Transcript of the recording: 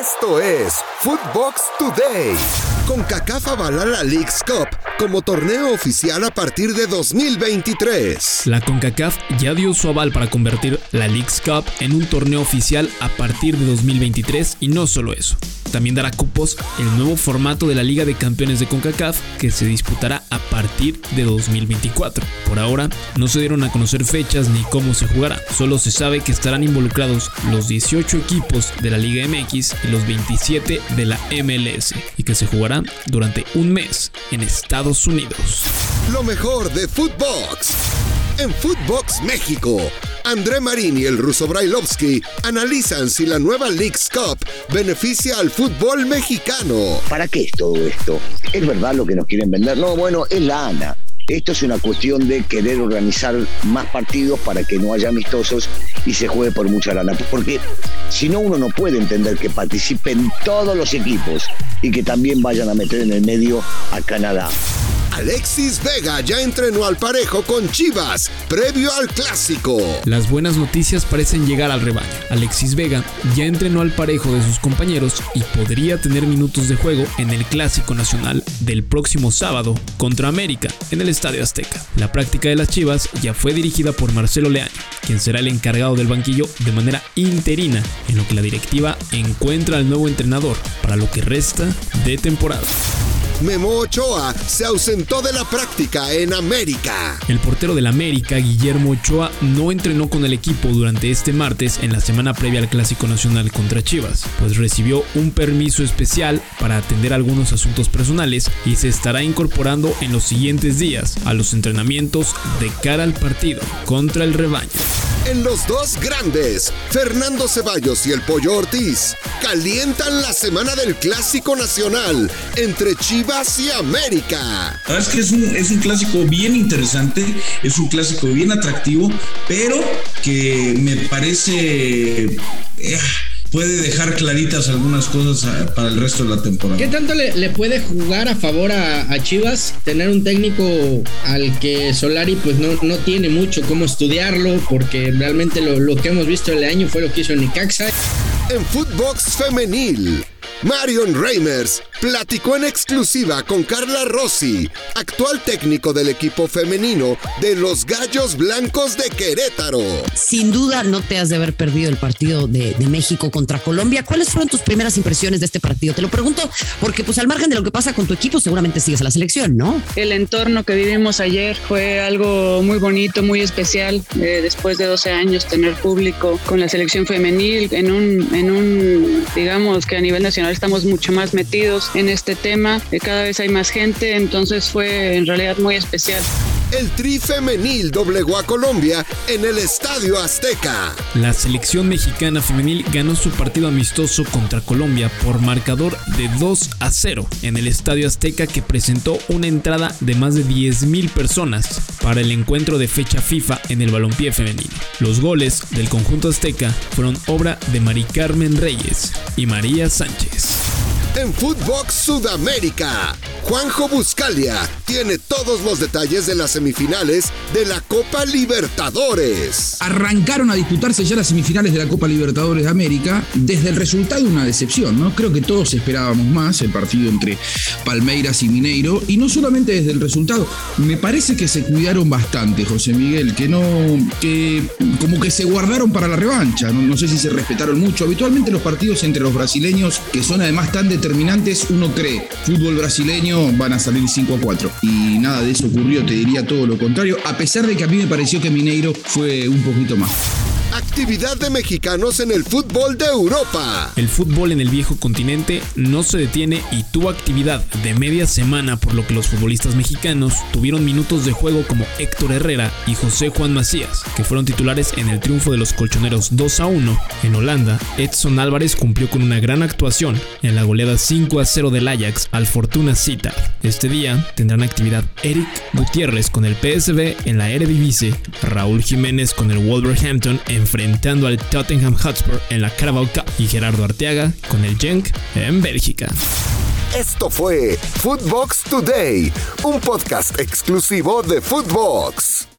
Esto es Footbox Today. Con CACAF avala la League's Cup como torneo oficial a partir de 2023. La CONCACAF ya dio su aval para convertir la League's Cup en un torneo oficial a partir de 2023 y no solo eso. También dará cupos el nuevo formato de la Liga de Campeones de CONCACAF que se disputará a partir de 2024. Por ahora no se dieron a conocer fechas ni cómo se jugará, solo se sabe que estarán involucrados los 18 equipos de la Liga MX y los 27 de la MLS y que se jugará durante un mes en Estados Unidos. Lo mejor de Footbox. En Footbox México, André Marín y el ruso Brailovsky analizan si la nueva League's Cup beneficia al fútbol mexicano. ¿Para qué es todo esto? ¿Es verdad lo que nos quieren vender? No, bueno, es la ANA. Esto es una cuestión de querer organizar más partidos para que no haya amistosos y se juegue por mucha lana. Porque si no, uno no puede entender que participen todos los equipos y que también vayan a meter en el medio a Canadá. Alexis Vega ya entrenó al parejo con Chivas, previo al clásico. Las buenas noticias parecen llegar al rebaño. Alexis Vega ya entrenó al parejo de sus compañeros y podría tener minutos de juego en el clásico nacional del próximo sábado contra América en el Estadio Azteca. La práctica de las Chivas ya fue dirigida por Marcelo Leaño, quien será el encargado del banquillo de manera interina, en lo que la directiva encuentra al nuevo entrenador para lo que resta de temporada. Memo Ochoa se ausentó de la práctica en América. El portero del América, Guillermo Ochoa, no entrenó con el equipo durante este martes en la semana previa al Clásico Nacional contra Chivas, pues recibió un permiso especial para atender algunos asuntos personales y se estará incorporando en los siguientes días a los entrenamientos de cara al partido contra el rebaño. En los dos grandes, Fernando Ceballos y el Pollo Ortiz calientan la semana del Clásico Nacional entre Chivas y América. Es que es un, es un clásico bien interesante, es un clásico bien atractivo, pero que me parece... eh, puede dejar claritas algunas cosas ah, para el resto de la temporada. ¿Qué tanto le, le puede jugar a favor a, a Chivas tener un técnico al que Solari pues no, no tiene mucho cómo estudiarlo porque realmente lo, lo que hemos visto el año fue lo que hizo Nicaxa? En Footbox Femenil, Marion Reimers platicó en exclusiva con Carla Rossi, actual técnico del equipo femenino de los Gallos Blancos de Querétaro. Sin duda no te has de haber perdido el partido de, de, México contra Colombia. ¿Cuáles fueron tus primeras impresiones de este partido? Te lo pregunto porque pues al margen de lo que pasa con tu equipo seguramente sigues a la selección, ¿no? El entorno que vivimos ayer fue algo muy bonito, muy especial. Eh, después de 12 años tener público con la selección femenil en un, en un, digamos que a nivel nacional estamos mucho más metidos en este tema. Cada vez hay más gente, entonces fue en realidad muy especial. El Tri Femenil doblegó a Colombia en el Estadio Azteca. La selección mexicana femenil ganó su partido amistoso contra Colombia por marcador de 2 a 0 en el Estadio Azteca que presentó una entrada de más de 10.000 personas para el encuentro de fecha FIFA en el balompié femenino. Los goles del conjunto azteca fueron obra de Mari Carmen Reyes y María Sánchez. En Footbox Sudamérica, Juanjo Buscalia tiene todos los detalles de las semifinales de la Copa Libertadores. Arrancaron a disputarse ya las semifinales de la Copa Libertadores de América. Desde el resultado, una decepción, ¿no? Creo que todos esperábamos más el partido entre Palmeiras y Mineiro. Y no solamente desde el resultado, me parece que se cuidaron bastante, José Miguel, que no. que como que se guardaron para la revancha. No, no sé si se respetaron mucho. Habitualmente los partidos entre los brasileños, que son además tan determinantes, uno cree, fútbol brasileño van a salir 5 a 4. Y nada de eso ocurrió, te diría todo lo contrario, a pesar de que a mí me pareció que Mineiro fue un poquito más. Actividad de mexicanos en el fútbol de Europa. El fútbol en el viejo continente no se detiene y tuvo actividad de media semana por lo que los futbolistas mexicanos tuvieron minutos de juego como Héctor Herrera y José Juan Macías, que fueron titulares en el triunfo de los colchoneros 2 a 1 en Holanda. Edson Álvarez cumplió con una gran actuación en la goleada 5 a 0 del Ajax al Fortuna Cita. Este día tendrán actividad Eric Gutiérrez con el PSV en la Eredivisie, Raúl Jiménez con el Wolverhampton en enfrentando al Tottenham Hotspur en la Carabao Cup y Gerardo Arteaga con el Genk en Bélgica. Esto fue Footbox Today, un podcast exclusivo de Footbox.